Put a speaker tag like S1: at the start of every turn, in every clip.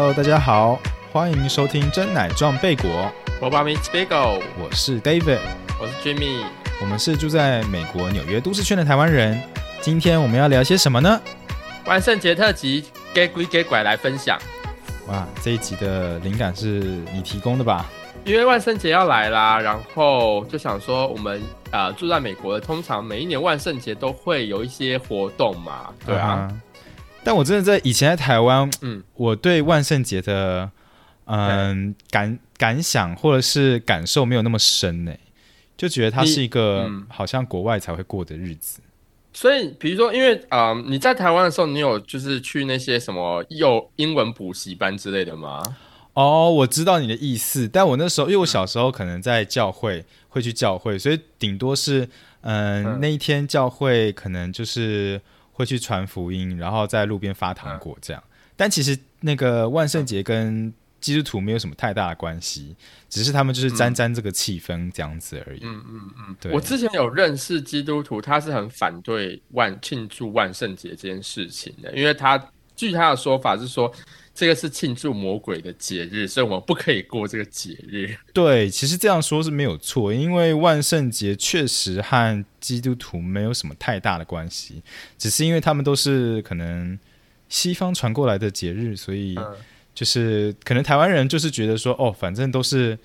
S1: Hello，大家好，欢迎收听真奶撞贝果，
S2: 我把 Miss Bagel，
S1: 我是 David，
S2: 我是 Jimmy，
S1: 我们是住在美国纽约都市圈的台湾人。今天我们要聊些什么呢？
S2: 万圣节特辑给鬼给拐来分享。
S1: 哇，这一集的灵感是你提供的吧？
S2: 因为万圣节要来啦，然后就想说，我们呃住在美国的，通常每一年万圣节都会有一些活动嘛，对啊。
S1: 但我真的在以前在台湾，嗯，我对万圣节的嗯感感想或者是感受没有那么深呢，就觉得它是一个好像国外才会过的日子。
S2: 所以，比如说，因为啊，你在台湾的时候，你有就是去那些什么幼英文补习班之类的吗？
S1: 哦，我知道你的意思，但我那时候，因为我小时候可能在教会会去教会，所以顶多是嗯。那一天教会可能就是会去传福音，然后在路边发糖果这样。但其实那个万圣节跟基督徒没有什么太大的关系，只是他们就是沾沾这个气氛这样子而已。嗯
S2: 嗯嗯，对。我之前有认识基督徒，他是很反对万庆祝万圣节这件事情的，因为他据他的说法是说，这个是庆祝魔鬼的节日，所以我们不可以过这个节日。
S1: 对，其实这样说是没有错，因为万圣节确实和基督徒没有什么太大的关系，只是因为他们都是可能西方传过来的节日，所以。就是可能台湾人就是觉得说哦，反正都是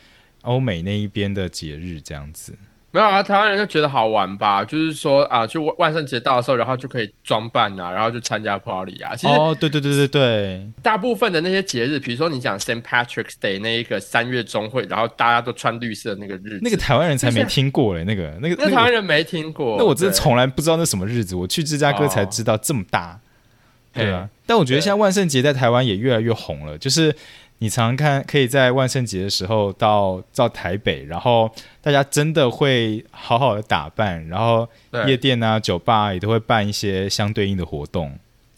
S1: 欧美那一边的节日这样子，
S2: 没有啊，台湾人就觉得好玩吧，就是说啊，就万圣节到的时候，然后就可以装扮啊，然后就参加 party 啊。其实
S1: 哦，对对对对对，
S2: 大部分的那些节日，比如说你讲 Saint Patrick's Day 那一个三月中会，然后大家都穿绿色那个日子，
S1: 那个台湾人才没听过嘞，那个那个
S2: 那台湾人没听过，
S1: 那我真的从来不知道那什么日子，我去芝加哥才知道这么大。对啊，但我觉得现在万圣节在台湾也越来越红了。就是你常常看，可以在万圣节的时候到到台北，然后大家真的会好好的打扮，然后夜店啊、酒吧也都会办一些相对应的活动。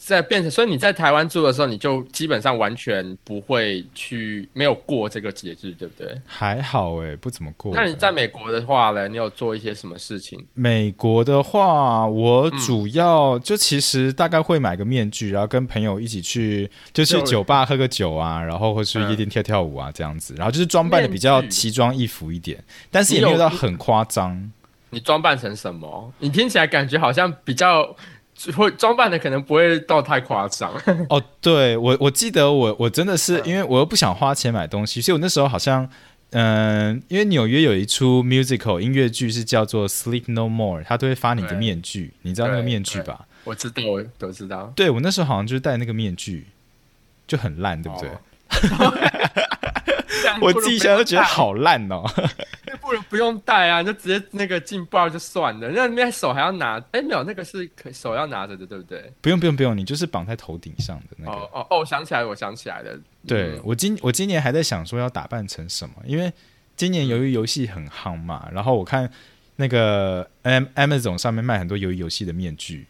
S2: 在变成，所以你在台湾住的时候，你就基本上完全不会去，没有过这个节日，对不对？
S1: 还好哎，不怎么过。
S2: 那你在美国的话呢？你有做一些什么事情？
S1: 美国的话，我主要就其实大概会买个面具，然后跟朋友一起去，就去酒吧喝个酒啊，然后或去夜店跳跳舞啊，这样子。然后就是装扮的比较奇装异服一点，但是也没有到很夸张。
S2: 你装扮成什么？你听起来感觉好像比较。会装扮的可能不会到太夸张
S1: 哦。对我，我记得我我真的是因为我又不想花钱买东西，所以我那时候好像嗯，因为纽约有一出 musical 音乐剧是叫做《Sleep No More》，他都会发你的面具，你知道那个面具吧？
S2: 我知道，我都知道。
S1: 对我那时候好像就是戴那个面具，就很烂，对不对？我自己想都觉得好烂哦。
S2: 不如不用戴啊，就直接那个劲爆就算了。那那手还要拿？哎，没有，那个是可手要拿着的，对不对？
S1: 不用不用不用，你就是绑在头顶上的那个。
S2: 哦哦哦，想起来，我想起来了。
S1: 对我今我今年还在想说要打扮成什么，因为今年由于游戏很夯嘛，然后我看那个 M Amazon 上面卖很多游游戏的面具。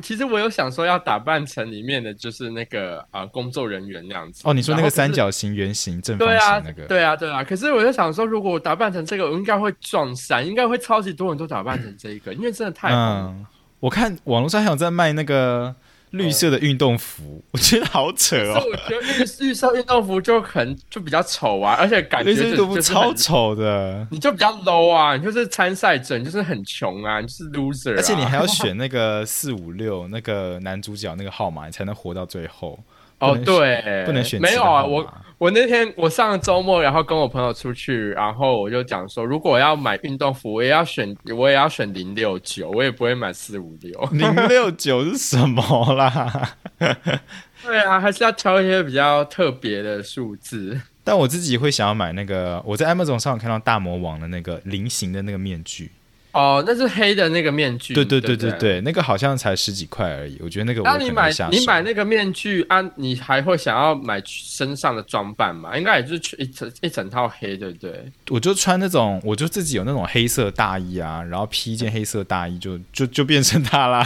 S2: 其实我有想说要打扮成里面的就是那个啊工作人员那样子
S1: 哦，你说那个三角形、圆形、正方形那个，
S2: 对啊，对啊。可是我就想说，如果我打扮成这个，我应该会撞衫，应该会超级多人都打扮成这一个，因为真的太……嗯，
S1: 我看网络上还有在卖那个。绿色的运动服，我觉得好扯
S2: 哦。我觉得绿绿色运动服就很就比较丑啊，而且感觉运
S1: 动服超丑的，
S2: 你就比较 low 啊，你就是参赛者，你就是很穷啊，你就是 loser。
S1: 而且你还要选那个四五六那个男主角那个号码，你才能活到最后。
S2: 哦，对，
S1: 不能选
S2: 没有啊，我我那天我上周末，然后跟我朋友出去，然后我就讲说，如果要买运动服，我也要选，我也要选零六九，我也不会买四五六。
S1: 零六九是什么啦？
S2: 对啊，还是要挑一些比较特别的数字。
S1: 但我自己会想要买那个，我在 Amazon 上看到大魔王的那个菱形的那个面具。
S2: 哦，那是黑的那个面具。
S1: 对对对对对，那个好像才十几块而已。我觉得那个，那
S2: 你买你买那个面具啊，你还会想要买身上的装扮吗？应该也就是一整一整套黑，对不对？
S1: 我就穿那种，我就自己有那种黑色大衣啊，然后披一件黑色大衣，就就就变成他啦。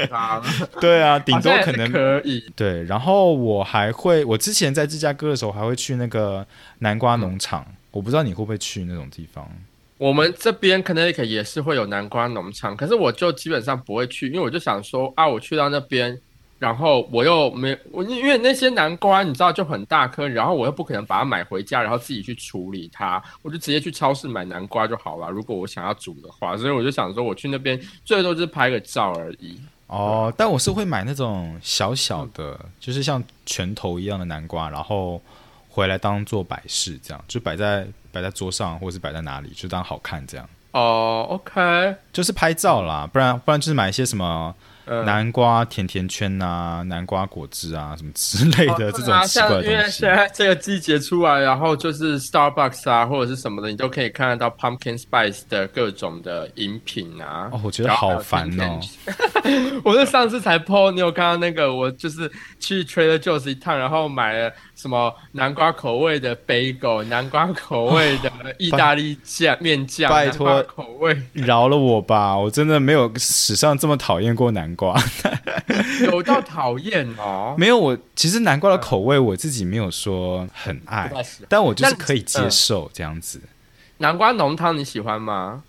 S1: 对啊，顶多可能
S2: 可以。
S1: 对，然后我还会，我之前在芝加哥的时候，还会去那个南瓜农场。我不知道你会不会去那种地方。
S2: 我们这边可能也也是会有南瓜农场，可是我就基本上不会去，因为我就想说啊，我去到那边，然后我又没我因为那些南瓜你知道就很大颗，然后我又不可能把它买回家，然后自己去处理它，我就直接去超市买南瓜就好了。如果我想要煮的话，所以我就想说我去那边最多就是拍个照而已。
S1: 哦，但我是会买那种小小的，就是像拳头一样的南瓜，然后回来当做摆饰，这样就摆在摆在桌上，或者是摆在哪里，就当好看这样。
S2: 哦，OK，
S1: 就是拍照啦，不然不然就是买一些什么。南瓜甜甜圈啊，南瓜果汁啊，什么之类的这种奇怪的东
S2: 西。因为现在这个季节出来，然后就是 Starbucks 啊，或者是什么的，你都可以看得到 Pumpkin Spice 的各种的饮品啊。
S1: 哦，我觉得好烦哦。
S2: 我是上次才 po，你有看到那个？我就是去 Trader Joe's 一趟，然后买了。什么南瓜口味的 bagel，南瓜口味的意大利酱面酱，
S1: 拜托
S2: 口味
S1: 饶了我吧！我真的没有史上这么讨厌过南瓜，
S2: 有到讨厌哦。
S1: 没有，我其实南瓜的口味我自己没有说很爱，但我就是可以接受这样子。
S2: 南瓜浓汤你喜欢吗？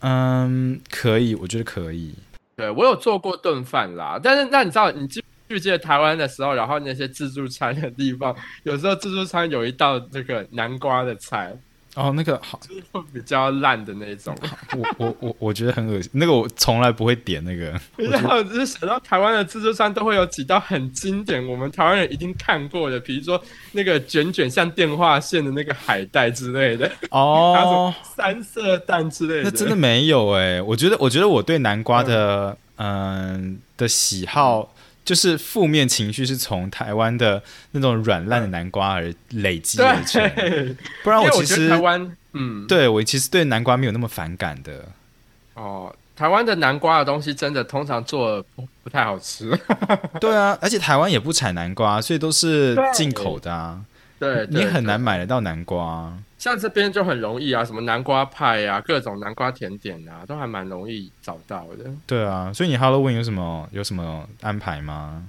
S1: 嗯，可以，我觉得可以。
S2: 对我有做过炖饭啦，但是那你知道你记？去记得台湾的时候，然后那些自助餐的地方，有时候自助餐有一道这个南瓜的菜。
S1: 哦，那个好，
S2: 就是比较烂的那种。
S1: 我我我我觉得很恶心，那个我从来不会点那个。
S2: 然后就是想到台湾的自助餐都会有几道很经典，我们台湾人一定看过的，比如说那个卷卷像电话线的那个海带之类的。
S1: 哦，
S2: 三色蛋之类的。
S1: 那真的没有哎，我觉得我觉得我对南瓜的嗯的喜好。就是负面情绪是从台湾的那种软烂的南瓜而累积而成，不然我其实
S2: 台湾，嗯，
S1: 对我其实对南瓜没有那么反感的。
S2: 哦，台湾的南瓜的东西真的通常做不不太好吃。
S1: 对啊，而且台湾也不产南瓜，所以都是进口的啊。
S2: 对，
S1: 你很难买得到南瓜。
S2: 像这边就很容易啊，什么南瓜派啊，各种南瓜甜点啊，都还蛮容易找到的。
S1: 对啊，所以你 Halloween 有什么有什么安排吗？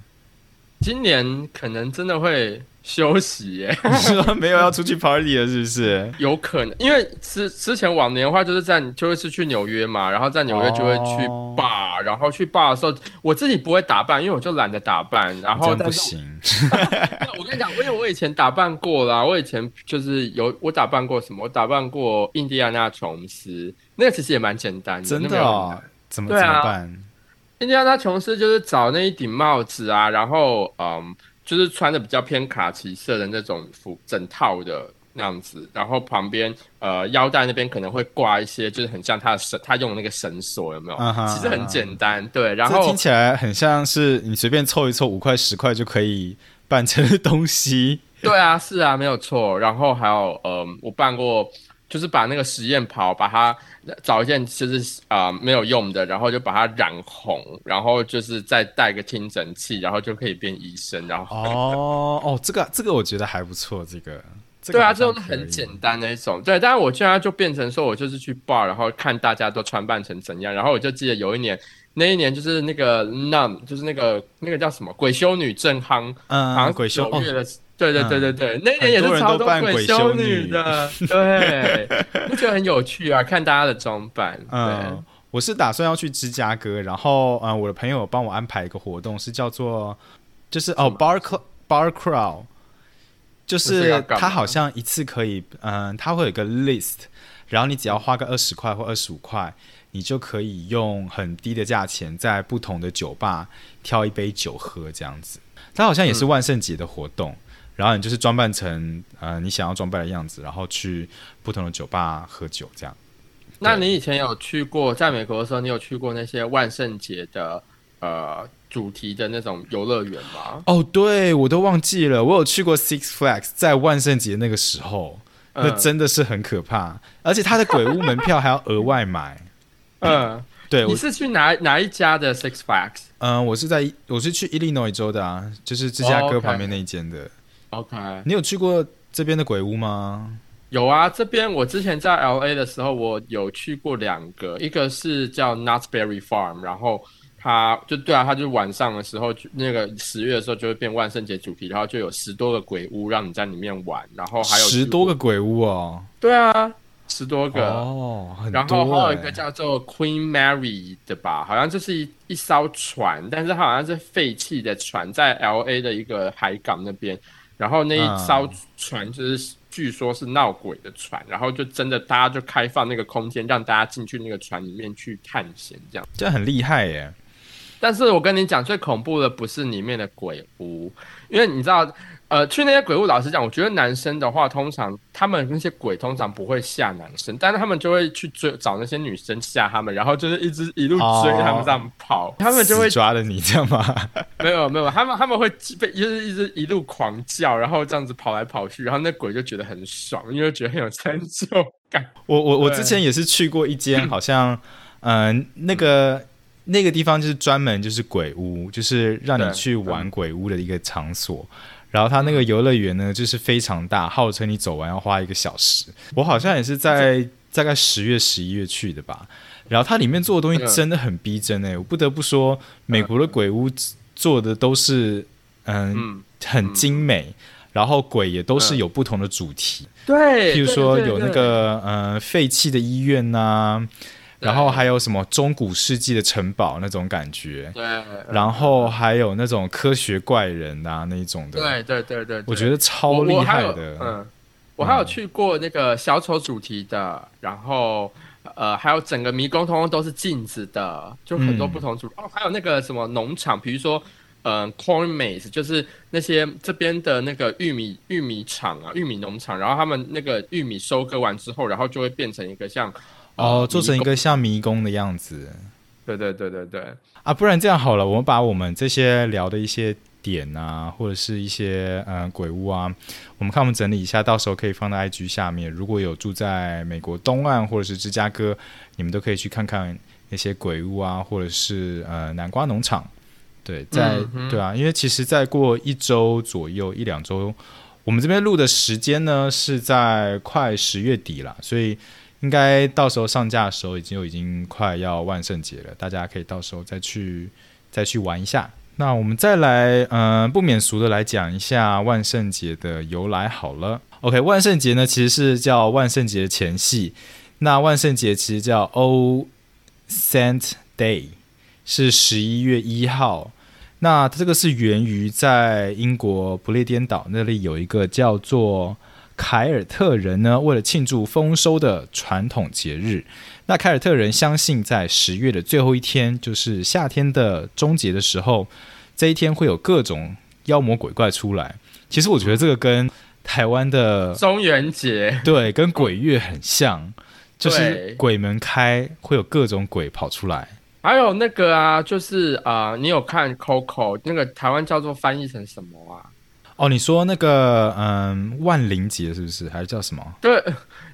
S2: 今年可能真的会。休息耶，
S1: 说 没有要出去 party 了，是不是？
S2: 有可能，因为之之前往年的话，就是在就会是去纽约嘛，然后在纽约就会去 bar，然后去 bar 的时候，我自己不会打扮，因为我就懒得打扮。然后
S1: 不行。
S2: 我跟你讲，因为我以前打扮过啦，我以前就是有我打扮过什么？我打扮过印第安纳琼斯，那个其实也蛮简单的。
S1: 真的？怎么怎么办？
S2: 印第安纳琼斯就是找那一顶帽子啊，然后嗯。就是穿的比较偏卡其色的那种服，整套的那样子，然后旁边呃腰带那边可能会挂一些，就是很像他的绳，他用的那个绳索有没有？其实很简单，对。然后
S1: 听起来很像是你随便凑一凑五块十块就可以办成的东西。
S2: 对啊，是啊，没有错。然后还有呃，我办过。就是把那个实验袍，把它找一件就是啊没有用的，然后就把它染红，然后就是再带个听诊器，然后就可以变医生。然后
S1: 哦哦，这个这个我觉得还不错，这个
S2: 对啊，这种很简单的一种对。但是我现在就变成说我就是去 bar，然后看大家都穿扮成怎样，然后我就记得有一年，那一年就是那个 nun，就是那个那个叫什么鬼修女正夯，
S1: 嗯，
S2: 好像
S1: 鬼修
S2: 月的。对对对对对，那年也是超多鬼修女的，对，我觉得很有趣啊？看大家的装扮。嗯，
S1: 我是打算要去芝加哥，然后嗯，我的朋友帮我安排一个活动，是叫做就是哦，bar bar crawl，就是他好像一次可以嗯，他会有一个 list，然后你只要花个二十块或二十五块，你就可以用很低的价钱在不同的酒吧挑一杯酒喝，这样子。他好像也是万圣节的活动。然后你就是装扮成呃你想要装扮的样子，然后去不同的酒吧喝酒，这样。
S2: 那你以前有去过在美国的时候，你有去过那些万圣节的呃主题的那种游乐园吗？
S1: 哦，对，我都忘记了，我有去过 Six Flags，在万圣节那个时候，那真的是很可怕，而且它的鬼屋门票还要额外买。
S2: 嗯，
S1: 对，
S2: 你是去哪哪一家的 Six Flags？
S1: 嗯，我是在我是去伊利诺伊州的啊，就是芝加哥旁边那一间的。
S2: OK，
S1: 你有去过这边的鬼屋吗？
S2: 有啊，这边我之前在 LA 的时候，我有去过两个，一个是叫 Nuts Berry Farm，然后它就对啊，它就晚上的时候，那个十月的时候就会变万圣节主题，然后就有十多个鬼屋让你在里面玩，然后还有
S1: 十多个鬼屋哦。
S2: 对啊，十多个
S1: 哦，
S2: 然后还有一个叫做 Queen Mary 的吧，好像就是一一艘船，但是它好像是废弃的船，在 L A 的一个海港那边。然后那一艘船就是据说是闹鬼的船，然后就真的大家就开放那个空间，让大家进去那个船里面去探险，这样
S1: 这很厉害耶。
S2: 但是我跟你讲，最恐怖的不是里面的鬼屋，因为你知道。呃，去那些鬼屋，老实讲，我觉得男生的话，通常他们那些鬼通常不会吓男生，但是他们就会去追找那些女生吓他们，然后就是一直一路追他们这样跑，他们就会
S1: 抓着你这样吗？
S2: 没有没有，他们他们会被就是一直一路狂叫，然后这样子跑来跑去，然后那鬼就觉得很爽，因为觉得很有成就感。
S1: 我我我之前也是去过一间，好像嗯那个那个地方就是专门就是鬼屋，就是让你去玩鬼屋的一个场所。然后它那个游乐园呢，就是非常大，号称你走完要花一个小时。我好像也是在大概十月、十一月去的吧。然后它里面做的东西真的很逼真诶，我不得不说，美国的鬼屋做的都是嗯很精美，然后鬼也都是有不同的主题。
S2: 对，
S1: 譬如说有那个呃废弃的医院呐。然后还有什么中古世纪的城堡那种感觉，
S2: 对。
S1: 然后还有那种科学怪人啊那种的，
S2: 对对对对。
S1: 我觉得超厉害的。
S2: 嗯，我还有去过那个小丑主题的，然后呃还有整个迷宫通通都是镜子的，就很多不同主哦。还有那个什么农场，比如说嗯 corn maze，就是那些这边的那个玉米玉米厂啊，玉米农场，然后他们那个玉米收割完之后，然后就会变成一个像。
S1: 哦，做成一个像迷宫的样子。
S2: 对对对对对。
S1: 啊，不然这样好了，我们把我们这些聊的一些点啊，或者是一些呃鬼屋啊，我们看我们整理一下，到时候可以放在 IG 下面。如果有住在美国东岸或者是芝加哥，你们都可以去看看那些鬼屋啊，或者是呃南瓜农场。对，在对啊，因为其实再过一周左右一两周，我们这边录的时间呢是在快十月底了，所以。应该到时候上架的时候，已经已经快要万圣节了，大家可以到时候再去再去玩一下。那我们再来，嗯，不免俗的来讲一下万圣节的由来好了。OK，万圣节呢其实是叫万圣节前戏，那万圣节其实叫 All Saint Day，是十一月一号。那这个是源于在英国不列颠岛那里有一个叫做。凯尔特人呢，为了庆祝丰收的传统节日，那凯尔特人相信，在十月的最后一天，就是夏天的终结的时候，这一天会有各种妖魔鬼怪出来。其实我觉得这个跟台湾的
S2: 中元节
S1: 对，跟鬼月很像，就是鬼门开，会有各种鬼跑出来。
S2: 还有那个啊，就是啊，你有看 Coco 那个台湾叫做翻译成什么啊？
S1: 哦，你说那个嗯，万灵节是不是？还是叫什么？
S2: 对，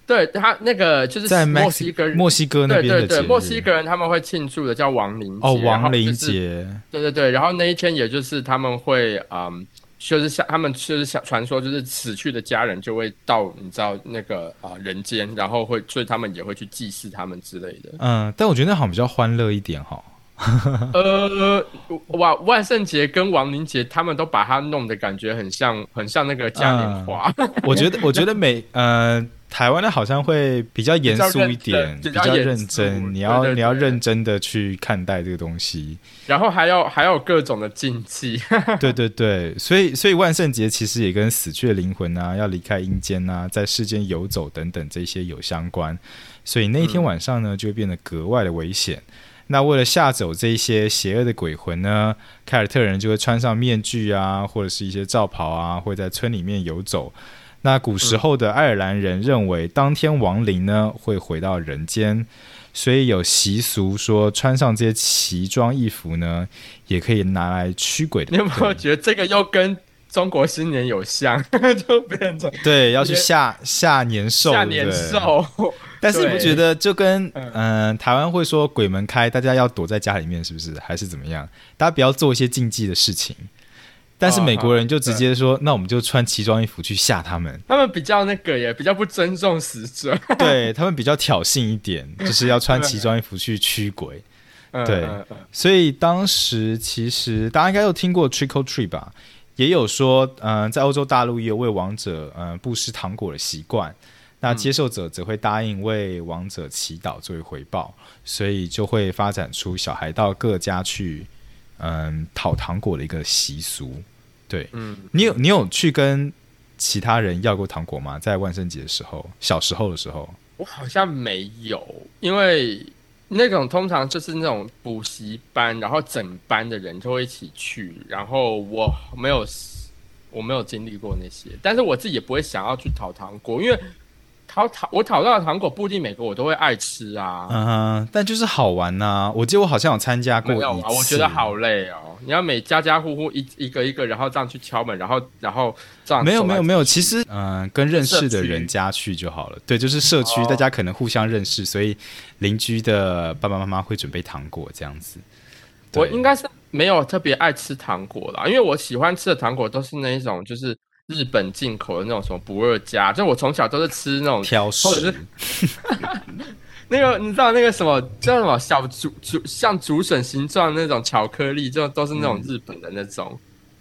S2: 对他那个就是
S1: 在
S2: 墨西哥
S1: 墨西哥那边的
S2: 节墨西哥人他们会庆祝的叫亡灵节。
S1: 哦，亡灵节。
S2: 对对对，然后那一天也就是他们会嗯，就是像他们就是像传说，就是死去的家人就会到你知道那个啊人间，然后会所以他们也会去祭祀他们之类的。
S1: 嗯，但我觉得那好像比较欢乐一点哈。
S2: 呃，万万圣节跟亡灵节，他们都把它弄的感觉很像，很像那个嘉年华。
S1: 我觉得，我觉得美呃台湾的好像会比较严肃一点，比较认真。你要你要认真的去看待这个东西，
S2: 然后还要还有各种的禁忌。
S1: 对对对，所以所以万圣节其实也跟死去的灵魂啊，要离开阴间啊，在世间游走等等这些有相关。所以那一天晚上呢，就会变得格外的危险。那为了吓走这些邪恶的鬼魂呢，凯尔特人就会穿上面具啊，或者是一些罩袍啊，会在村里面游走。那古时候的爱尔兰人认为，当天亡灵呢会回到人间，所以有习俗说，穿上这些奇装异服呢，也可以拿来驱鬼。
S2: 你有没有觉得这个又跟中国新年有像？就变成
S1: 对，要去下下年兽，
S2: 吓年兽。
S1: 但是你不觉得就跟嗯台湾会说鬼门开，大家要躲在家里面，是不是？还是怎么样？大家不要做一些禁忌的事情。但是美国人就直接说，那我们就穿奇装异服去吓他们。
S2: 他们比较那个耶比较不尊重死者，
S1: 对他们比较挑衅一点，就是要穿奇装异服去驱鬼。对，所以当时其实大家应该有听过 Trick or Treat 吧？也有说，嗯，在欧洲大陆也有为亡者嗯布施糖果的习惯。那接受者则会答应为亡者祈祷作为回报，所以就会发展出小孩到各家去，嗯，讨糖果的一个习俗。对，
S2: 嗯，
S1: 你有你有去跟其他人要过糖果吗？在万圣节的时候，小时候的时候，
S2: 我好像没有，因为那种通常就是那种补习班，然后整班的人就会一起去，然后我没有，我没有经历过那些，但是我自己也不会想要去讨糖果，因为。讨讨我讨到的糖果不一定每个我都会爱吃啊，
S1: 嗯哼，但就是好玩呐。我记得我好像有参加过一次，
S2: 我觉得好累哦。你要每家家户户一一个一个，然后这样去敲门，然后然后这样
S1: 没有没有没有，其实嗯，跟认识的人家去就好了。对，就是社区大家可能互相认识，所以邻居的爸爸妈妈会准备糖果这样子。
S2: 我应该是没有特别爱吃糖果啦，因为我喜欢吃的糖果都是那一种就是。日本进口的那种什么不二家，就我从小都是吃那种
S1: 挑食，
S2: 那个你知道那个什么叫什么小竹竹像竹笋形状那种巧克力，就都是那种日本的那种。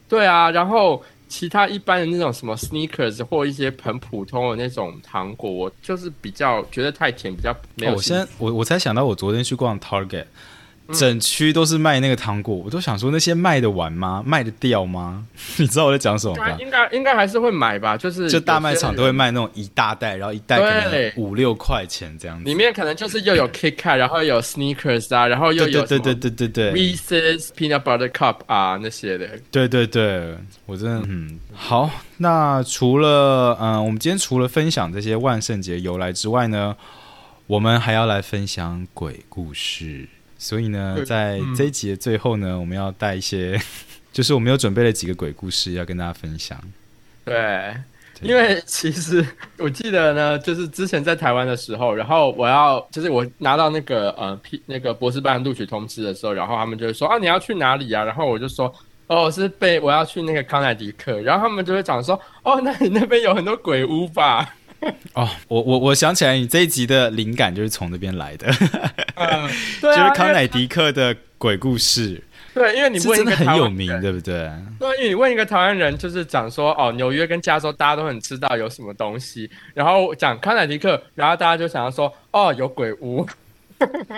S2: 对啊，然后其他一般的那种什么 sneakers 或一些很普通的那种糖果，我就是比较觉得太甜，比较没有。
S1: 我先我我才想到，我昨天去逛 Target。整区都是卖那个糖果，我都想说那些卖得完吗？卖得掉吗？你知道我在讲什么吗？
S2: 应该应该还是会买吧，就是
S1: 就大卖场都会卖那种一大袋，然后一袋可能五六块钱这样子。
S2: 里面可能就是又有 KitKat，然后有 Sneakers 啊，然后又有
S1: 对对对对对
S2: Reese's Peanut Butter Cup 啊那些的。
S1: 对对对，我真的嗯好。那除了嗯，我们今天除了分享这些万圣节由来之外呢，我们还要来分享鬼故事。所以呢，在这一集的最后呢，我们要带一些，就是我们有准备了几个鬼故事要跟大家分享。
S2: 对，因为其实我记得呢，就是之前在台湾的时候，然后我要就是我拿到那个呃 P 那个博士班录取通知的时候，然后他们就会说啊你要去哪里啊？然后我就说哦是被我要去那个康乃迪克，然后他们就会讲说哦那你那边有很多鬼屋吧？
S1: 哦，我我我想起来，你这一集的灵感就是从那边来的，
S2: 就是
S1: 康乃迪克的鬼故事。
S2: 对，因为你问一个
S1: 很有名，对不对？
S2: 对，因为你问一个台湾人，就是讲说哦，纽约跟加州大家都很知道有什么东西，然后讲康乃迪克，然后大家就想要说哦，有鬼屋。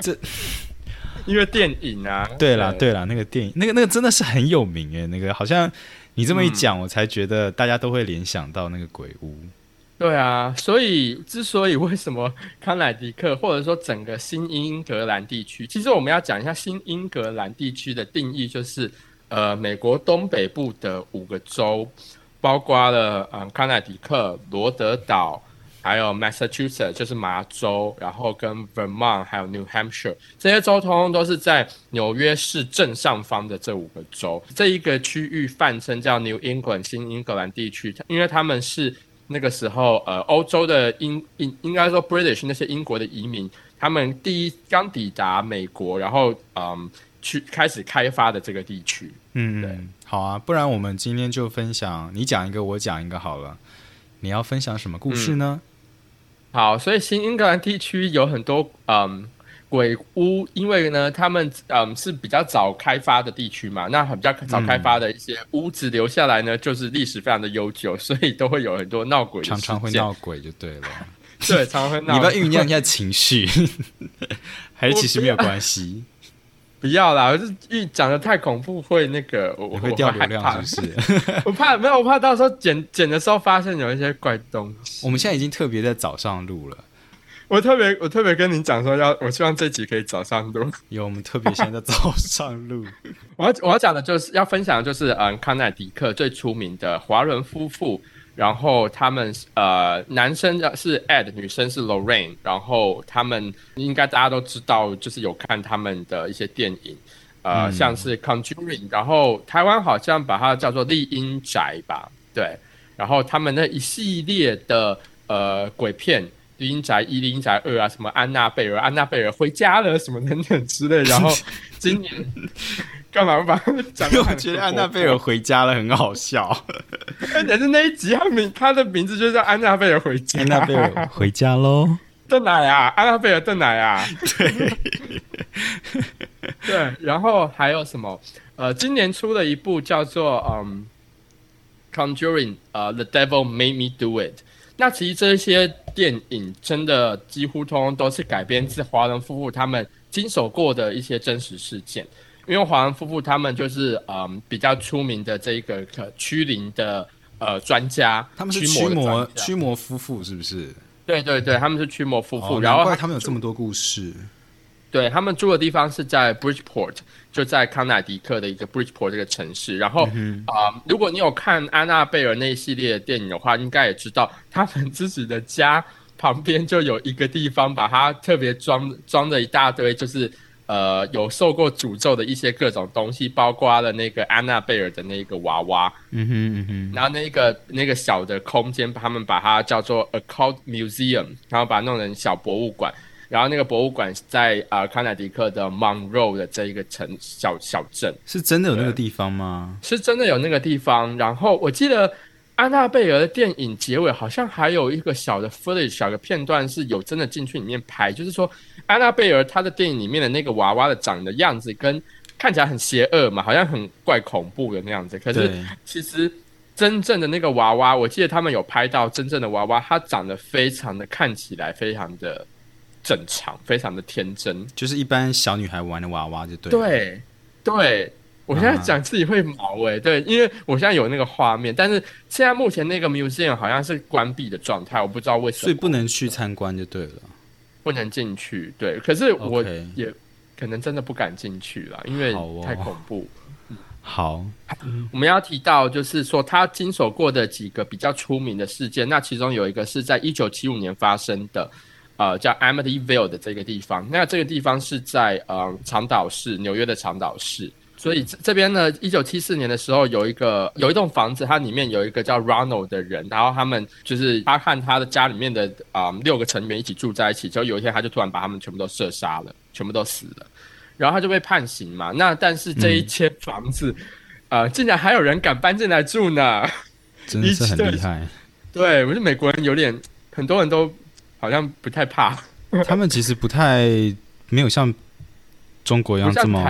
S2: 这 因为电影啊，
S1: 对啦对啦，那个电影，那个那个真的是很有名诶，那个好像你这么一讲，我才觉得大家都会联想到那个鬼屋。
S2: 对啊，所以之所以为什么康乃狄克或者说整个新英格兰地区，其实我们要讲一下新英格兰地区的定义，就是呃美国东北部的五个州，包括了嗯康乃狄克、罗德岛，还有 Massachusetts 就是麻州，然后跟 Vermont 还有 New Hampshire 这些州，通通都是在纽约市正上方的这五个州。这一个区域泛称叫 New England 新英格兰地区，因为他们是。那个时候，呃，欧洲的英英应该说 British 那些英国的移民，他们第一刚抵达美国，然后嗯，去开始开发的这个地区。
S1: 嗯，对，好啊，不然我们今天就分享，你讲一个，我讲一个好了。你要分享什么故事呢？
S2: 好，所以新英格兰地区有很多嗯。鬼屋，因为呢，他们嗯是比较早开发的地区嘛，那比较早开发的一些屋子留下来呢，就是历史非常的悠久，所以都会有很多闹鬼。
S1: 常常会闹鬼就对了，
S2: 对，常常会 闹。
S1: 你不要酝酿一下情绪，还是其实没有关系？
S2: 不要啦，是一讲的太恐怖会那个，我
S1: 会掉流量，是不是？
S2: 我怕没有，我怕到时候剪剪的时候发现有一些怪东西。
S1: 我们现在已经特别在早上录了。
S2: 我特别，我特别跟你讲说，要我希望这集可以早上录。
S1: 有，我们特别现在早上录。
S2: 我要我要讲的就是要分享的就是，嗯，康乃狄克最出名的华伦夫妇，然后他们呃，男生是 Ed，女生是 Lorraine，然后他们应该大家都知道，就是有看他们的一些电影，呃，像是 Conjuring，然后台湾好像把它叫做丽英宅吧，对，然后他们那一系列的呃鬼片。阴宅一、阴宅二啊，什么安娜贝尔、安娜贝尔回家了，什么等等之类。然后 今年干嘛把讲？
S1: 我觉得安娜贝尔回家了很好笑。
S2: 但是那一集他名他的名字就叫安娜贝尔回家。
S1: 安娜贝尔回家喽！
S2: 邓奶啊，安娜贝尔邓奶啊。
S1: 对
S2: 对，然后还有什么？呃，今年出了一部叫做嗯，《Conjuring》呃，《The Devil Made Me Do It》。那其实这些。电影真的几乎通通都是改编自华人夫妇他们经手过的一些真实事件。因为华人夫妇他们就是嗯比较出名的这一个驱灵的呃专家，
S3: 他们是驱魔驱魔夫妇是不是？
S2: 对对对，他们是驱魔夫妇，然后
S3: 他们有这么多故事。
S2: 对他们住的地方是在 Bridgeport，就在康乃狄克的一个 Bridgeport 这个城市。然后啊，如果你有看安娜贝尔那一系列的电影的话，应该也知道他们自己的家旁边就有一个地方，把它特别装装了一大堆，就是。呃，有受过诅咒的一些各种东西，包括了那个安娜贝尔的那个娃娃，嗯哼嗯哼，然后那个那个小的空间，他们把它叫做 a cult museum，然后把它弄成小博物馆，然后那个博物馆在啊康乃狄克的 Monroe 的这一个城小小镇，
S3: 是真的有那个地方吗？
S2: 是真的有那个地方，然后我记得。安娜贝尔的电影结尾好像还有一个小的 footage 小的片段是有真的进去里面拍，就是说安娜贝尔她的电影里面的那个娃娃的长的样子跟看起来很邪恶嘛，好像很怪恐怖的那样子。可是其实真正的那个娃娃，我记得他们有拍到真正的娃娃，它长得非常的看起来非常的正常，非常的天真，
S3: 就是一般小女孩玩的娃娃就对。
S2: 对对。我现在讲自己会毛哎，对，因为我现在有那个画面，但是现在目前那个 museum 好像是关闭的状态，我不知道为什么，
S3: 所以不能去参观就对了，
S2: 不能进去。对，可是我也可能真的不敢进去了，因为太恐怖。
S3: 好，
S2: 我们要提到就是说他经手过的几个比较出名的事件，那其中有一个是在一九七五年发生的，呃，叫 Amityville 的这个地方。那这个地方是在呃长岛市，纽约的长岛市。所以这这边呢，一九七四年的时候，有一个有一栋房子，它里面有一个叫 Ronald 的人，然后他们就是他和他的家里面的啊六个成员一起住在一起，之后有一天他就突然把他们全部都射杀了，全部都死了，然后他就被判刑嘛。那但是这一间房子，呃，竟然还有人敢搬进来住呢，
S3: 真的是很 厉害。
S2: 对，我觉得美国人有点，很多人都好像不太怕，
S3: 他们其实不太没有像。中国一样这么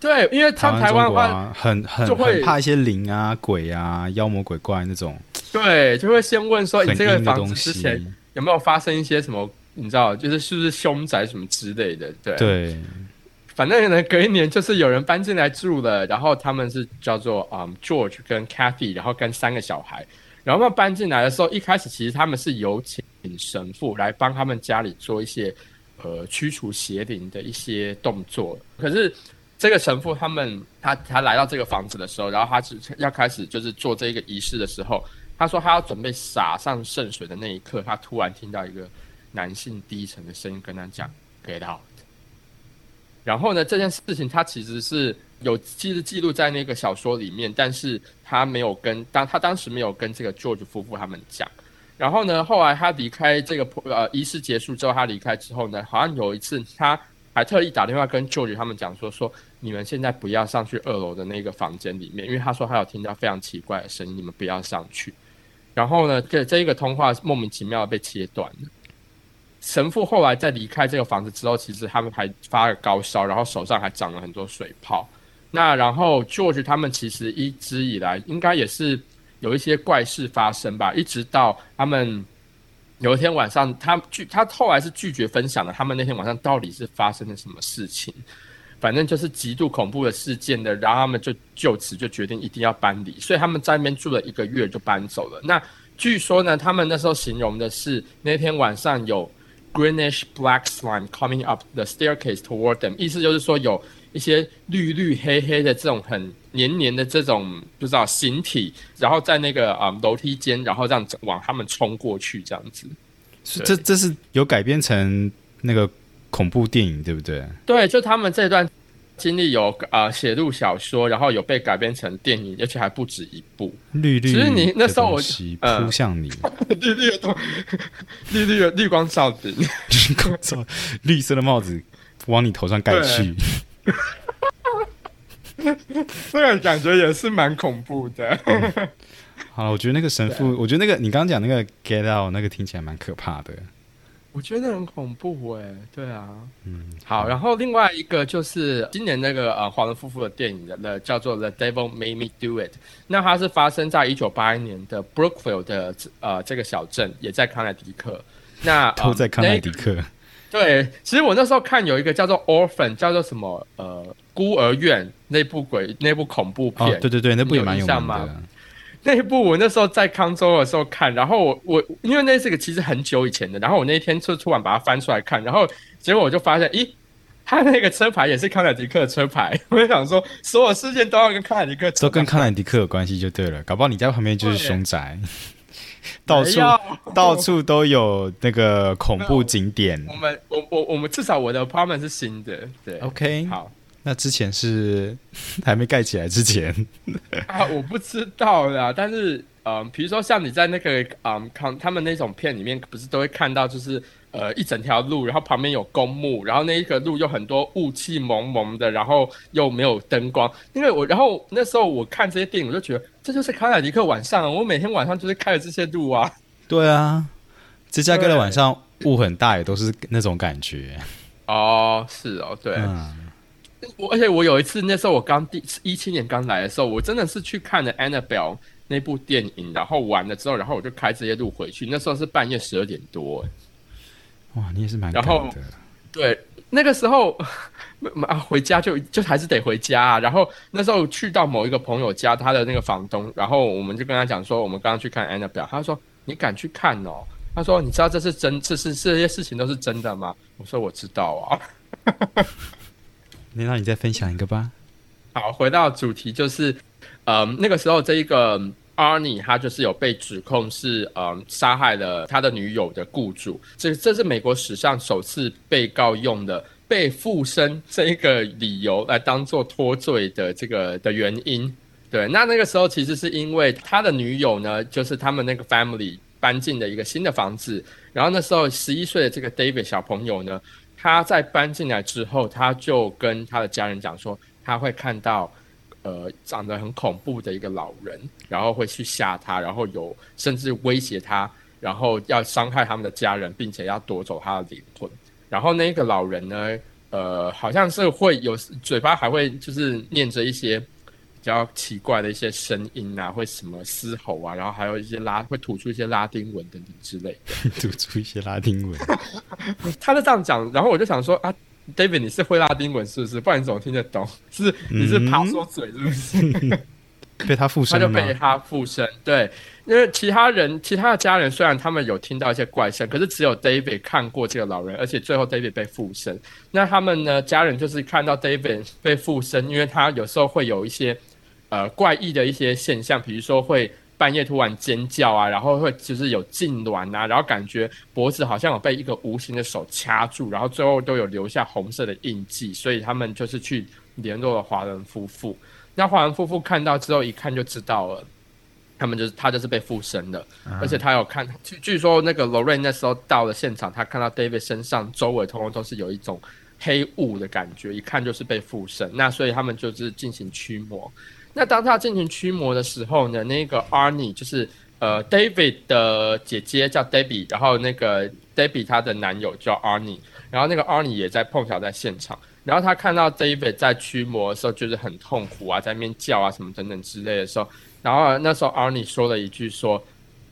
S2: 对，因为像台湾话
S3: 很很很怕一些灵啊、鬼啊、妖魔鬼怪那种。
S2: 对，就会先问说你这个房子之前有没有发生一些什么？你知道，就是是不是凶宅什么之类的？对
S3: 对，
S2: 反正呢，隔一年就是有人搬进来住了，然后他们是叫做啊 George 跟 Kathy，然后跟三个小孩，然后他们搬进来的时候，一开始其实他们是有请神父来帮他们家里做一些。呃，驱除邪灵的一些动作。可是这个神父他们，他他来到这个房子的时候，然后他是要开始就是做这个仪式的时候，他说他要准备洒上圣水的那一刻，他突然听到一个男性低沉的声音跟他讲 “get out”。然后呢，这件事情他其实是有记实记录在那个小说里面，但是他没有跟当他当时没有跟这个 George 夫妇他们讲。然后呢？后来他离开这个呃仪式结束之后，他离开之后呢，好像有一次他还特意打电话跟 George 他们讲说：说你们现在不要上去二楼的那个房间里面，因为他说他有听到非常奇怪的声音，你们不要上去。然后呢，这这一个通话莫名其妙被切断了。神父后来在离开这个房子之后，其实他们还发了高烧，然后手上还长了很多水泡。那然后 George 他们其实一直以来应该也是。有一些怪事发生吧，一直到他们有一天晚上，他拒他后来是拒绝分享了他们那天晚上到底是发生了什么事情。反正就是极度恐怖的事件的，然后他们就就此就决定一定要搬离，所以他们在那边住了一个月就搬走了。那据说呢，他们那时候形容的是那天晚上有 greenish black slime coming up the staircase toward them，意思就是说有。一些绿绿黑黑的这种很黏黏的这种不知道形体，然后在那个啊楼梯间，然后这样往他们冲过去，这样子。
S3: 这这是有改编成那个恐怖电影，对不对？
S2: 对，就他们这段经历有啊写入小说，然后有被改编成电影，而且还不止一部。
S3: 绿绿，
S2: 其实你那时候我
S3: 扑向你，
S2: 绿绿的绿绿的绿光罩子，
S3: 绿光罩，绿色的帽子往你头上盖去。
S2: 这个感觉也是蛮恐怖的。
S3: 好了，我觉得那个神父，我觉得那个你刚刚讲那个 get out 那个听起来蛮可怕的。
S2: 我觉得很恐怖哎，对啊，嗯，好。然后另外一个就是今年那个呃华伦夫妇的电影的叫做 The Devil Made Me Do It，那它是发生在一九八一年的 Brookfield 的呃这个小镇，也在康乃狄克。那
S3: 都在康乃狄
S2: 克。
S3: 克。
S2: 对，其实我那时候看有一个叫做《Orphan》，叫做什么呃孤儿院那部鬼那部恐怖片。
S3: 哦，对对对，那部也蛮有
S2: 印
S3: 名的。
S2: 那一部我那时候在康州的时候看，然后我我因为那是个其实很久以前的，然后我那一天就突然把它翻出来看，然后结果我就发现，咦，他那个车牌也是康乃迪克的车牌，我就想说，所有事件都要跟康乃迪克
S3: 都跟康乃迪克有关系就对了，搞不好你在旁边就是凶宅，到处到处都有那个恐怖景点
S2: 我。们我我我们至少我的 apartment 是新的，对
S3: OK，
S2: 好
S3: 那之前是 还没盖起来之前，
S2: 啊，我不知道啦，但是嗯，比如说像你在那个嗯康他们那种片里面，不是都会看到就是呃一整条路，然后旁边有公墓，然后那一个路又很多雾气蒙蒙的，然后又没有灯光。因为我然后那时候我看这些电影，我就觉得这就是康乃迪克晚上啊，我每天晚上就是开着这些路啊。
S3: 对啊，芝加哥的晚上雾很大，也都是那种感觉。
S2: 哦，是哦，对。
S3: 嗯，
S2: 我而且我有一次，那时候我刚第一七年刚来的时候，我真的是去看了 Annabelle 那部电影，然后完了之后，然后我就开这些路回去。那时候是半夜十二点多，
S3: 哇，你也是蛮
S2: 然后。对，那个时候啊回家就就还是得回家啊。然后那时候去到某一个朋友家，他的那个房东，然后我们就跟他讲说，我们刚刚去看 Annabelle，他说你敢去看哦？他说你知道这是真，这是这些事情都是真的吗？我说我知道啊。
S3: 那那你再分享一个吧。
S2: 好，回到主题，就是，嗯，那个时候这一个 Arnie 他就是有被指控是嗯杀害了他的女友的雇主，这这是美国史上首次被告用的被附身这一个理由来当做脱罪的这个的原因。对，那那个时候其实是因为他的女友呢，就是他们那个 family 搬进了一个新的房子，然后那时候十一岁的这个 David 小朋友呢，他在搬进来之后，他就跟他的家人讲说，他会看到呃长得很恐怖的一个老人，然后会去吓他，然后有甚至威胁他，然后要伤害他们的家人，并且要夺走他的灵魂。然后那个老人呢，呃，好像是会有嘴巴还会就是念着一些较奇怪的一些声音啊，会什么嘶吼啊，然后还有一些拉会吐出一些拉丁文等等之类的。
S3: 吐出一些拉丁文，
S2: 他就这样讲，然后我就想说啊，David 你是会拉丁文是不是？不然你怎么听得懂？是你是爬说嘴是不是？
S3: 被他附身他就？
S2: 被他附身，对，因为其他人、其他的家人虽然他们有听到一些怪声，可是只有 David 看过这个老人，而且最后 David 被附身。那他们呢，家人就是看到 David 被附身，因为他有时候会有一些呃怪异的一些现象，比如说会半夜突然尖叫啊，然后会就是有痉挛啊，然后感觉脖子好像有被一个无形的手掐住，然后最后都有留下红色的印记，所以他们就是去联络了华人夫妇。那华人夫妇看到之后，一看就知道了，他们就是他就是被附身了，而且他有看，据据说那个 Lorraine 那时候到了现场，他看到 David 身上周围通通都是有一种黑雾的感觉，一看就是被附身。那所以他们就是进行驱魔。那当他进行驱魔的时候呢，那个 Arnie 就是呃 David 的姐姐叫 Debbie，然后那个 Debbie 她的男友叫 Arnie，然后那个 Arnie 也在碰巧在现场。然后他看到 David 在驱魔的时候，就是很痛苦啊，在那边叫啊什么等等之类的时候，然后那时候 Arnie 说了一句说：“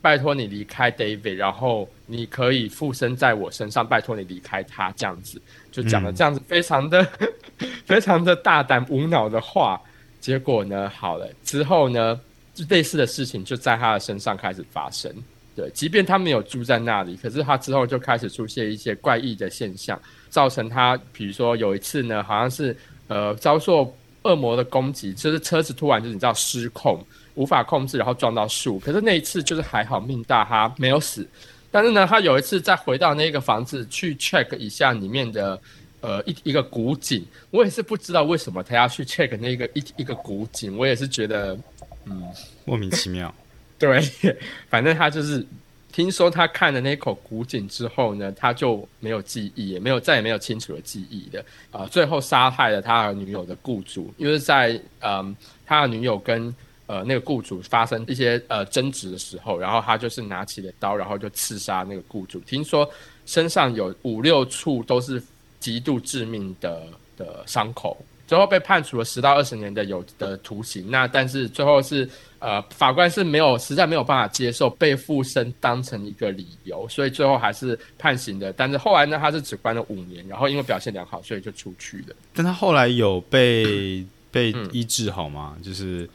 S2: 拜托你离开 David，然后你可以附身在我身上，拜托你离开他。”这样子就讲了这样子非常的、非常的大胆无脑的话。结果呢，好了之后呢，就类似的事情就在他的身上开始发生。对，即便他没有住在那里，可是他之后就开始出现一些怪异的现象，造成他，比如说有一次呢，好像是呃遭受恶魔的攻击，就是车子突然就是你知道失控，无法控制，然后撞到树。可是那一次就是还好命大，他没有死。但是呢，他有一次再回到那个房子去 check 一下里面的呃一一个古井，我也是不知道为什么他要去 check 那个一一个古井，我也是觉得嗯。
S3: 莫名其妙。
S2: 对，反正他就是听说他看了那口古井之后呢，他就没有记忆，也没有再也没有清楚的记忆的。啊、最后杀害了他的女友的雇主，因为在嗯他的女友跟呃那个雇主发生一些呃争执的时候，然后他就是拿起了刀，然后就刺杀那个雇主。听说身上有五六处都是极度致命的的伤口。最后被判处了十到二十年的有的徒刑。那但是最后是呃法官是没有实在没有办法接受被附身当成一个理由，所以最后还是判刑的。但是后来呢，他是只关了五年，然后因为表现良好，所以就出去了。
S1: 但他后来有被被医治好吗？就是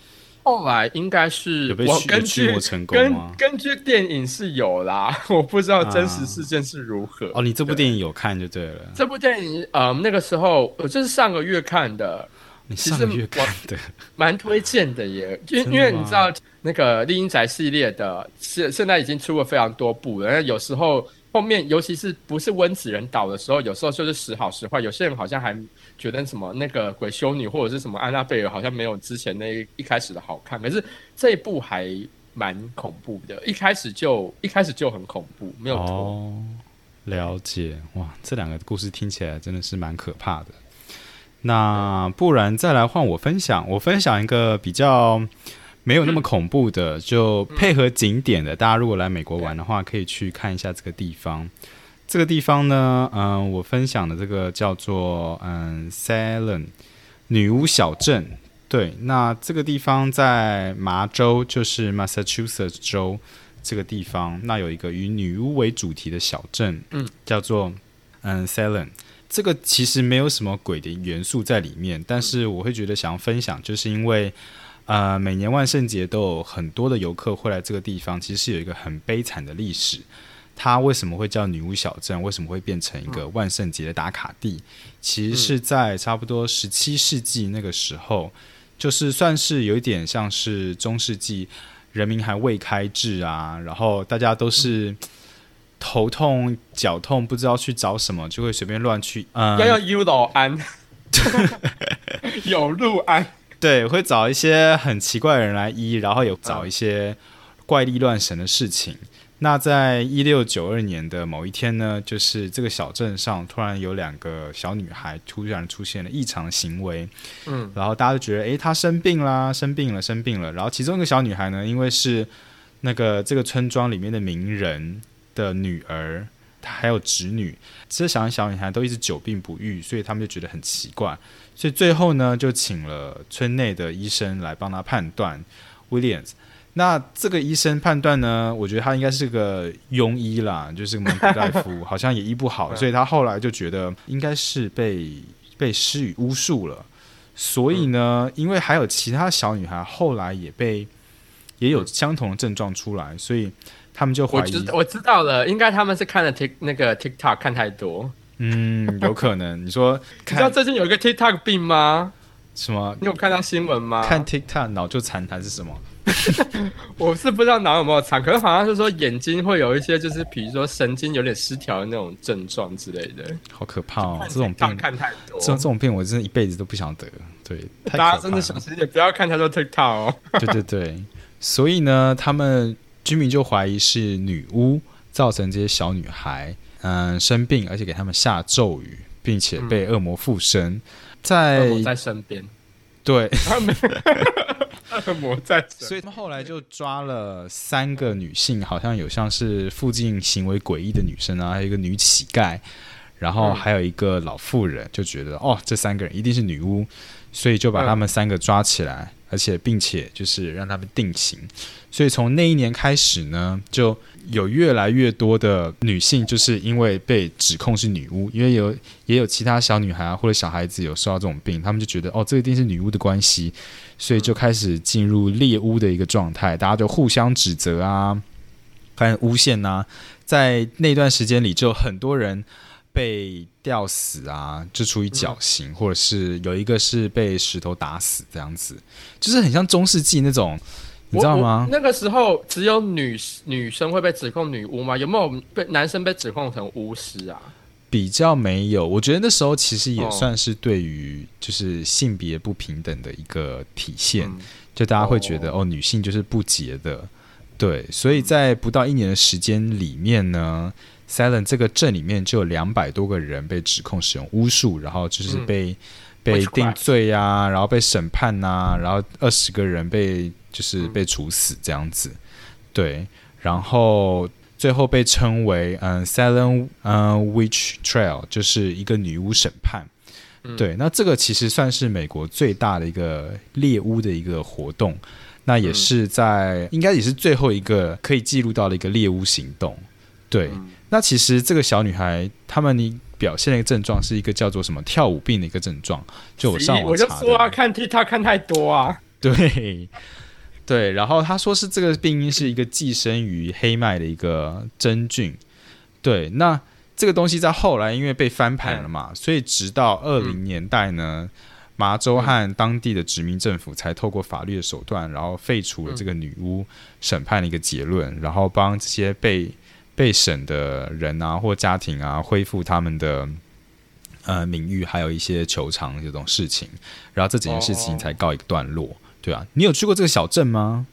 S2: 后来应该是我根据
S1: 魔成功
S2: 根？根据电影是有啦，我不知道真实事件是如何。
S1: 哦，你这部电影有看就对了，
S2: 这部电影，呃，那个时候我这是上个月看的，
S1: 你上个月看的，
S2: 蛮推荐的耶。因因为你知道 那个《丽英宅》系列的，现现在已经出了非常多部了。那有时候后面，尤其是不是温子仁导的时候，有时候就是时好时坏。有些人好像还觉得什么那个鬼修女或者是什么安娜贝尔，好像没有之前那一开始的好看。可是这一部还蛮恐怖的，一开始就一开始就很恐怖，没有错。
S1: 哦，了解哇，这两个故事听起来真的是蛮可怕的。那不然再来换我分享，我分享一个比较没有那么恐怖的，就配合景点的。大家如果来美国玩的话，可以去看一下这个地方。这个地方呢，嗯、我分享的这个叫做嗯 Salem 女巫小镇。对，那这个地方在麻州，就是 Massachusetts 州这个地方，那有一个以女巫为主题的小镇，
S2: 嗯，
S1: 叫做嗯 Salem。这个其实没有什么鬼的元素在里面，但是我会觉得想要分享，就是因为呃每年万圣节都有很多的游客会来这个地方，其实是有一个很悲惨的历史。它为什么会叫女巫小镇？为什么会变成一个万圣节的打卡地？其实是在差不多十七世纪那个时候，就是算是有一点像是中世纪，人民还未开智啊，然后大家都是头痛、脚痛，不知道去找什么，就会随便乱去。嗯，
S2: 要用 U 老安，有路安。
S1: 对，会找一些很奇怪的人来医，然后有找一些怪力乱神的事情。那在一六九二年的某一天呢，就是这个小镇上突然有两个小女孩突然出现了异常行为，
S2: 嗯，
S1: 然后大家都觉得，诶，她生病啦，生病了，生病了。然后其中一个小女孩呢，因为是那个这个村庄里面的名人的女儿，她还有侄女，这小小女孩都一直久病不愈，所以他们就觉得很奇怪。所以最后呢，就请了村内的医生来帮他判断 Williams。那这个医生判断呢，我觉得他应该是个庸医啦，就是个蒙古大夫，好像也医不好，所以他后来就觉得应该是被被施予巫术了。所以呢，因为还有其他小女孩后来也被也有相同的症状出来，所以他们就
S2: 我
S1: 怀疑
S2: 知，我知道了，应该他们是看了 Tik 那个 TikTok 看太多。
S1: 嗯，有可能。你说
S2: 你知道最近有一个 TikTok 病吗？
S1: 什么？
S2: 你有看到新闻吗？
S1: 看 TikTok 脑就残还是什么？
S2: 我是不知道脑有没有残，可是好像是说眼睛会有一些，就是比如说神经有点失调的那种症状之类的。
S1: 好可怕哦！这种病，
S2: 看太多
S1: 这，这种病我真的一辈子都不想得。对，
S2: 大家真的小心一点，不要看太多 TikTok 哦。
S1: 对对对，所以呢，他们居民就怀疑是女巫造成这些小女孩嗯生病，而且给他们下咒语，并且被恶魔附身。在
S2: 在身边，
S1: 对，
S2: 恶魔在，
S1: 所以他们后来就抓了三个女性，好像有像是附近行为诡异的女生啊，还有一个女乞丐，然后
S2: 嗯。
S1: 还有一个老妇人，就觉得哦，这三个人一定是女巫，所以就把他们三个抓起来，而且并且就是让他们定刑。所以从那一年开始呢，就有越来越多的女性，就是因为被指控是女巫，因为有也有其他小女孩啊或者小孩子有受到这种病，他们就觉得哦，这一定是女巫的关系，所以就开始进入猎巫的一个状态，大家就互相指责啊，还有诬陷呐、在那段时间里，就很多人被吊死啊，就处于绞刑，或者是有一个是被石头打死这样子，就是很像中世纪那种，你知道吗？
S2: 那个时候只有女女生会被指控女巫吗？有没有被男生被指控成巫师啊？
S1: 比较没有，我觉得那时候其实也
S2: 哦
S1: 算是对于就是性别不平等的一个体现，
S2: 嗯
S1: 就大家会觉得哦女性就是不洁的，对，所以在不到一年的时间里面呢 i l e n 这个镇里面就有两百多个人被指控使用巫术，然后就是
S2: 嗯。
S1: 被、被定罪啊，然后被审判呐、然后二十个人被就是
S2: 嗯。
S1: 被处死这样子，对，然后最后被称为嗯 Salem 嗯 Witch Trial，就是一个女巫审判。对，那这个其实算是美国最大的一个猎巫的一个活动，那也是在应该也是最后一个可以记录到的一个猎巫行动。对，那其实这个小女孩她们你表现的一个症状是一个叫做什么跳舞病的一个症状，就我上网
S2: 我就说啊，看 TikTok 看太多啊。
S1: 对，对，然后他说是这个病因是一个寄生于黑麦的一个真菌。对，那这个东西在后来因为被翻盘了嘛，所以直到二零年代呢，麻州和当地的殖民政府才透过法律的手段，然后废除了这个女巫审判的一个结论，然后帮这些被被审的人啊或家庭啊恢复他们的呃名誉，还有一些求偿这种事情，然后这几件事情才告一个段落。对啊，你有去过这个小镇吗？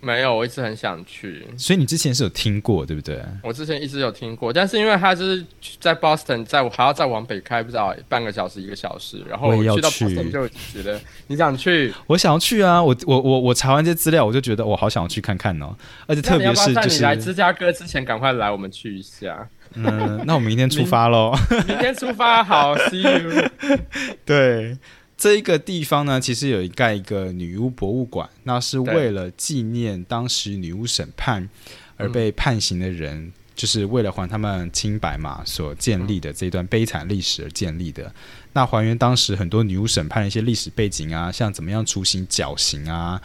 S2: 没有，我一直很想去。
S1: 所以你之前是有听过，对不对？
S2: 我之前一直有听过，但是因为它是在 Boston，在我还要再往北开，不知道半个小时一个小时，然后
S1: 我
S2: 去到 Boston 就觉得你想去，
S1: 我想要去啊！我我我我查完这些资料，我就觉得我好想要去看看哦。而且特别是就是
S2: 来芝加哥之前，赶快来，我们去一下。
S1: 嗯，那我们明天出发喽！
S2: 明天出发，好，See you。
S1: 对。这一个地方呢，其实有一盖一个女巫博物馆，那是为了纪念当时女巫审判而被判刑的人，就是为了还他们清白嘛，所建立的这段悲惨历史而建立的。那还原当时很多女巫审判的一些历史背景啊，像怎么样处刑绞刑啊，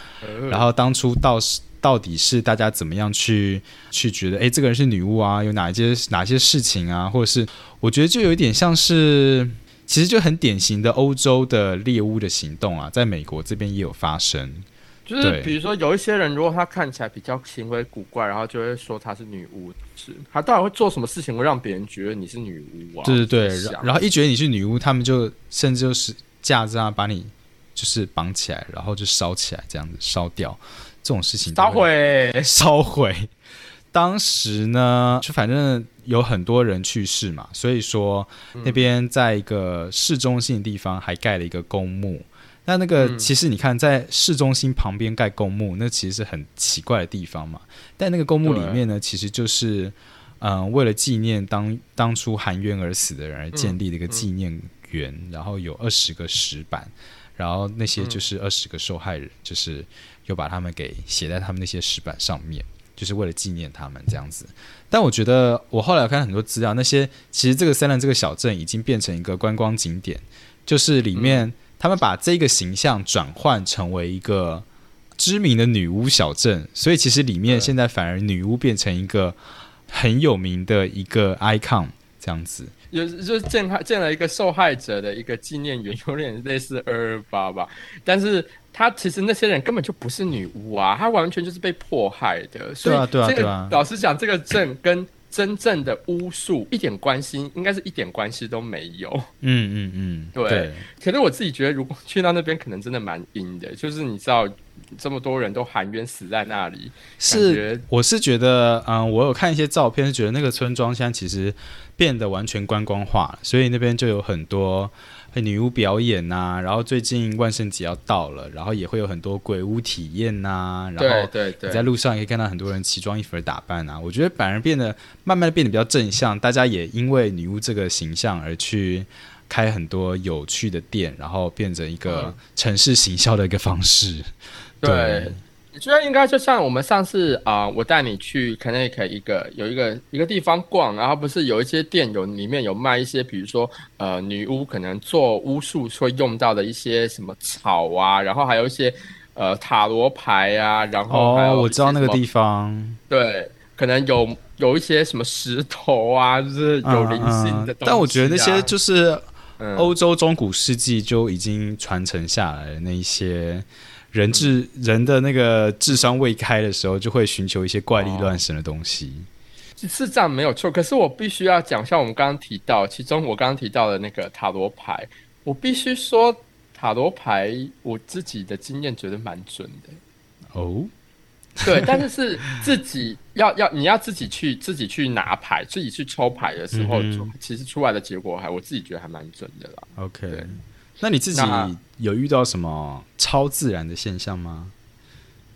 S1: 然后当初到到底是大家怎么样去去觉得，哎，这个人是女巫啊，有哪一些哪些事情啊，或者是我觉得就有一点像是。其实就很典型的欧洲的猎巫的行动啊，在美国这边也有发生。
S2: 就是比如说，有一些人如果他看起来比较行为古怪，然后就会说他是女巫，是他到底会做什么事情会让别人觉得你是女巫啊？
S1: 对对对，然后一觉得你是女巫，他们就甚至就是架子啊把你就是绑起来，然后就烧起来，这样子烧掉这种事情，
S2: 烧毁，
S1: 烧毁。当时呢，就反正有很多人去世嘛，所以说那边在一个市中心的地方还盖了一个公墓。那那个其实你看，在市中心旁边盖公墓，那其实是很奇怪的地方嘛。但那个公墓里面呢，其实就是嗯，为了纪念当当初含冤而死的人而建立的一个纪念园，然后有二十个石板，然后那些就是二十个受害人，就是又把他们给写在他们那些石板上面。就是为了纪念他们这样子，但我觉得我后来看很多资料，那些其实这个三兰这个小镇已经变成一个观光景点，就是里面他们把这个形象转换成为一个知名的女巫小镇，所以其实里面现在反而女巫变成一个很有名的一个 icon 这样子，
S2: 有就是建建了一个受害者的一个纪念园，有点类似二二八吧，但是。他其实那些人根本就不是女巫啊，他完全就是被迫害的。所以这个老实讲，这个镇跟真正的巫术一点关系，应该是一点关系都没有。
S1: 嗯嗯嗯，
S2: 对。可是我自己觉得，如果去到那边，可能真的蛮阴的。就是你知道，这么多人都含冤死在那里，
S1: 是我是觉得，嗯，我有看一些照片，是觉得那个村庄现在其实变得完全观光化了，所以那边就有很多。女巫表演呐，然后最近万圣节要到了，然后也会有很多鬼屋体验呐，然后你在路上也可以看到很多人奇装异服的打扮啊。我觉得反而变得慢慢的变得比较正向，大家也因为女巫这个形象而去开很多有趣的店，然后变成一个城市行销的一个方式。对。
S2: 我觉得应该就像我们上次啊，我带你去 Connecticut 一个有一个一个地方逛，然后不是有一些店有里面有卖一些，比如说呃女巫可能做巫术会用到的一些什么草啊，然后还有一些呃塔罗牌啊，然后哦
S1: 我知道那个地方，
S2: 对，可能有有一些什么石头啊，就是有灵性的。
S1: 但我觉得那些就是欧洲中古世纪就已经传承下来的那一些。人智人的那个智商未开的时候，就会寻求一些怪力乱神的东西，
S2: 是这样没有错。可是我必须要讲，像我们刚刚提到，其中我刚刚提到的那个塔罗牌，我必须说塔罗牌，我自己的经验觉得蛮准的。
S1: 哦，
S2: 对，但是是自己要要你要自己去自己去拿牌，自己去抽牌的时候，其实出来的结果还我自己觉得还蛮准的啦。
S1: OK。那你自己有遇到什么超自然的现象吗？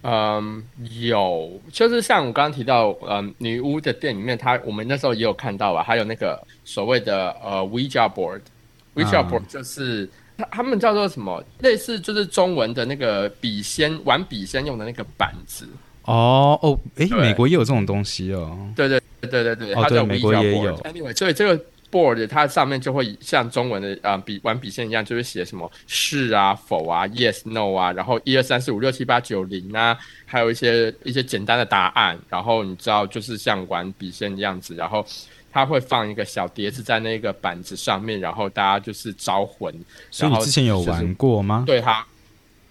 S2: 嗯，有，就是像我刚刚提到，嗯，女巫的店里面，它我们那时候也有看到啊，还有那个所谓的呃 Ouija board，，WeChat board 就是他他们叫做什么？类似就是中文的那个笔仙玩笔仙用的那个板子。
S3: 哦哦，哎，美国也有这种东西哦。
S2: 对对对对对，
S3: 哦
S2: 它叫
S3: 对美国也有
S2: Anyway，所以这个 board 它上面就会像中文的啊、笔玩笔线一样，就是写什么是啊、否啊、yes、no 啊，然后一二三四五六七八九零啊，还有一些一些简单的答案。然后你知道，就是像玩笔线的样子，然后它会放一个小碟子在那个板子上面，然后大家就是招魂。
S3: 所以你之前有玩过吗？
S2: 对他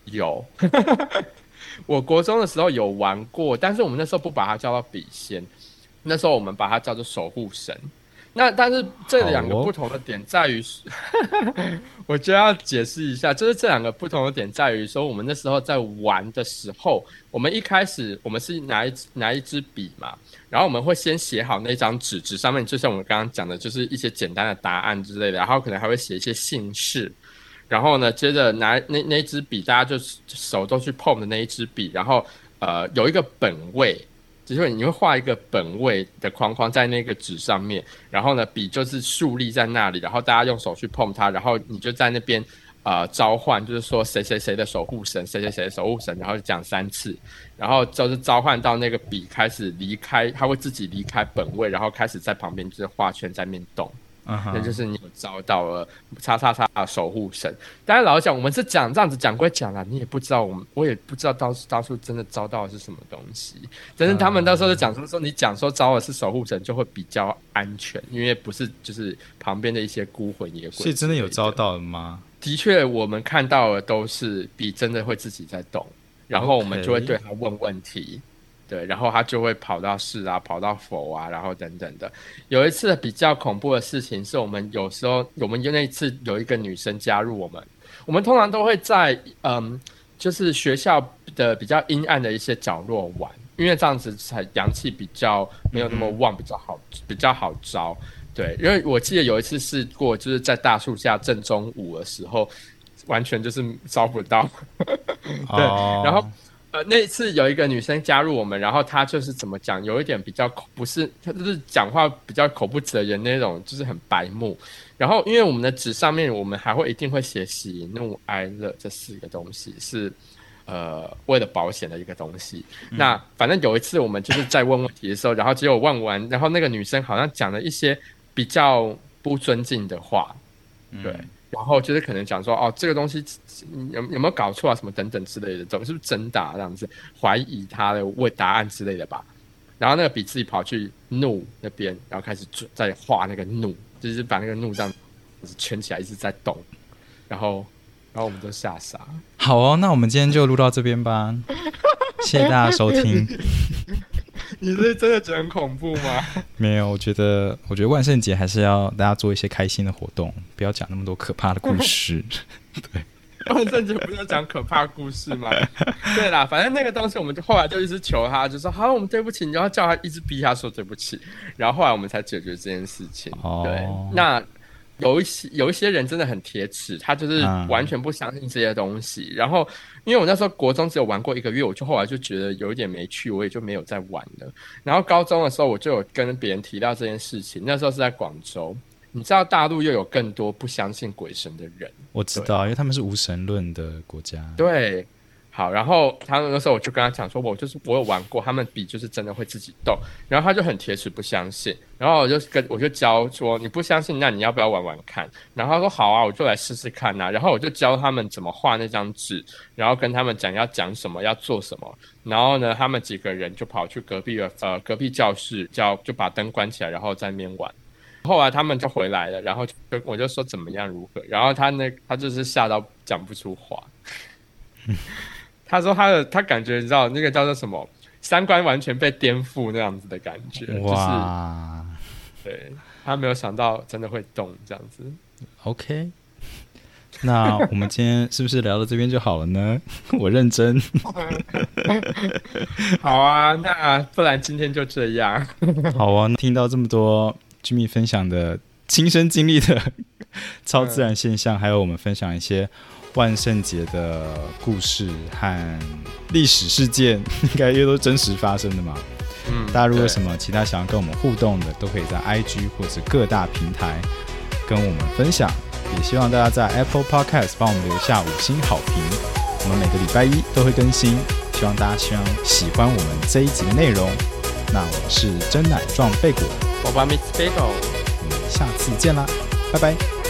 S2: 有。我国中的时候有玩过，但是我们那时候不把它叫做笔仙，那时候我们把它叫做守护神。那但是这两个不同的点在于，我就要解释一下，就是这两个不同的点在于说，我们那时候在玩的时候，我们一开始我们是拿一拿一支笔嘛，然后我们会先写好那张纸，纸上面就像我们刚刚讲的，就是一些简单的答案之类的，然后可能还会写一些姓氏，然后呢，接着拿那那支笔，大家就手都去碰的那一支笔，然后呃有一个本位，就是你会画一个本位的框框在那个纸上面，然后呢笔就是竖立在那里，然后大家用手去碰它，然后你就在那边呃召唤，就是说谁谁谁的守护神，谁谁谁的守护神，然后讲三次，然后就是召唤到那个笔开始离开，它会自己离开本位，然后开始在旁边就是画圈在面动。那就是你有招到了叉叉叉的守护神。当然，老实讲，我们是讲这样子讲归讲啦，你也不知道我们，我也不知道当当初真的招到的是什么东西。但是他们到时候就讲说说你讲说招的是守护神，就会比较安全，因为不是就是旁边的一些孤魂野鬼。
S3: 所以真的有招？到了吗？
S2: 的确，我们看到的都是比真的会自己在动，然后我们就会对他问问题。对，然后他就会跑到是啊，跑到否啊，然后等等的。有一次比较恐怖的事情是我们有时候，我们就那一次有一个女生加入我们，我们通常都会在嗯，就是学校的比较阴暗的一些角落玩，因为这样子才阳气比较没有那么旺，比较好比较好招。对，因为我记得有一次试过，就是在大树下正中午的时候，完全就是招不到。对然后呃，那一次有一个女生加入我们，然后她就是怎么讲，有一点比较口，不是她就是讲话比较口不择言那种，就是很白目。然后因为我们的纸上面，我们还会一定会写喜怒哀乐这四个东西，是呃为了保险的一个东西。那反正有一次我们就是在问问题的时候，然后结果问完，然后那个女生好像讲了一些比较不尊敬的话，对。然后就是可能讲说哦，这个东西嗯有有没有搞错啊，什么等等之类的，怎么是不是真的、啊、这样子，怀疑他的问答案之类的吧。然后那个笔自己跑去怒那边，然后开始做在画那个怒，就是把那个怒这样子圈起来，一直在动。然后，然后我们都吓傻。
S3: 好哦，那我们今天就录到这边吧，谢谢大家收听。
S2: 你是真的觉得很恐怖吗？
S3: 没有，我觉得，我觉得万圣节还是要大家做一些开心的活动，不要讲那么多可怕的故事。
S2: 对万圣节不是要讲可怕故事吗？对啦，反正那个东西我们就后来就一直求他，就说好，我们对不起，你要叫他一直逼他说对不起，然后后来我们才解决这件事情。
S3: 哦
S2: 对，那有一些有一些人真的很铁齿，他就是
S3: 嗯
S2: 完全不相信这些东西。然后因为我那时候国中只有玩过一个月，我就后来就觉得有一点没趣，我也就没有再玩了。然后高中的时候，我就有跟别人提到这件事情，那时候是在广州。你知道大陆又有更多不相信鬼神的人，
S3: 我知道，因为他们是无神论的国家。
S2: 对，好，然后他们那时候我就跟他讲说，我就是我有玩过，他们笔就是真的会自己动，然后他就很铁齿不相信，然后我就跟我就教说你不相信，那你要不要玩玩看？然后他说好啊，我就来试试看呐、然后我就教他们怎么画那张纸，然后跟他们讲要讲什么，要做什么，然后呢，他们几个人就跑去隔壁的呃隔壁教室，叫就把灯关起来，然后在那边玩。后来他们就回来了，然后就我就说怎么样如何，然后他那他就是吓到讲不出话。他说他的他感觉你知道那个叫做什么三观完全被颠覆那样子的感觉，就是
S3: 哇
S2: 对他没有想到真的会动这样子。
S3: ，OK。那我们今天是不是聊到这边就好了呢？我认真。
S2: 好啊，那不然今天就这样。
S3: 好啊，听到这么多 Jimmy 分享的亲身经历的超自然现象，还有我们分享一些万圣节的故事和历史事件，应该也都真实发生的嘛。
S2: 嗯
S3: 大家如果有什
S2: 么
S3: 么其他想要跟我们互动的，都可以在 IG 或者各大平台跟我们分享。
S1: 也希望大家在 Apple Podcast 帮我们留下五星好评。我们每个礼拜一都会更新，希望大家希望喜欢我们这一集的内容。那我是真奶撞贝果，
S2: 我把 Miss Bagel，
S1: 我们下次见啦，拜拜。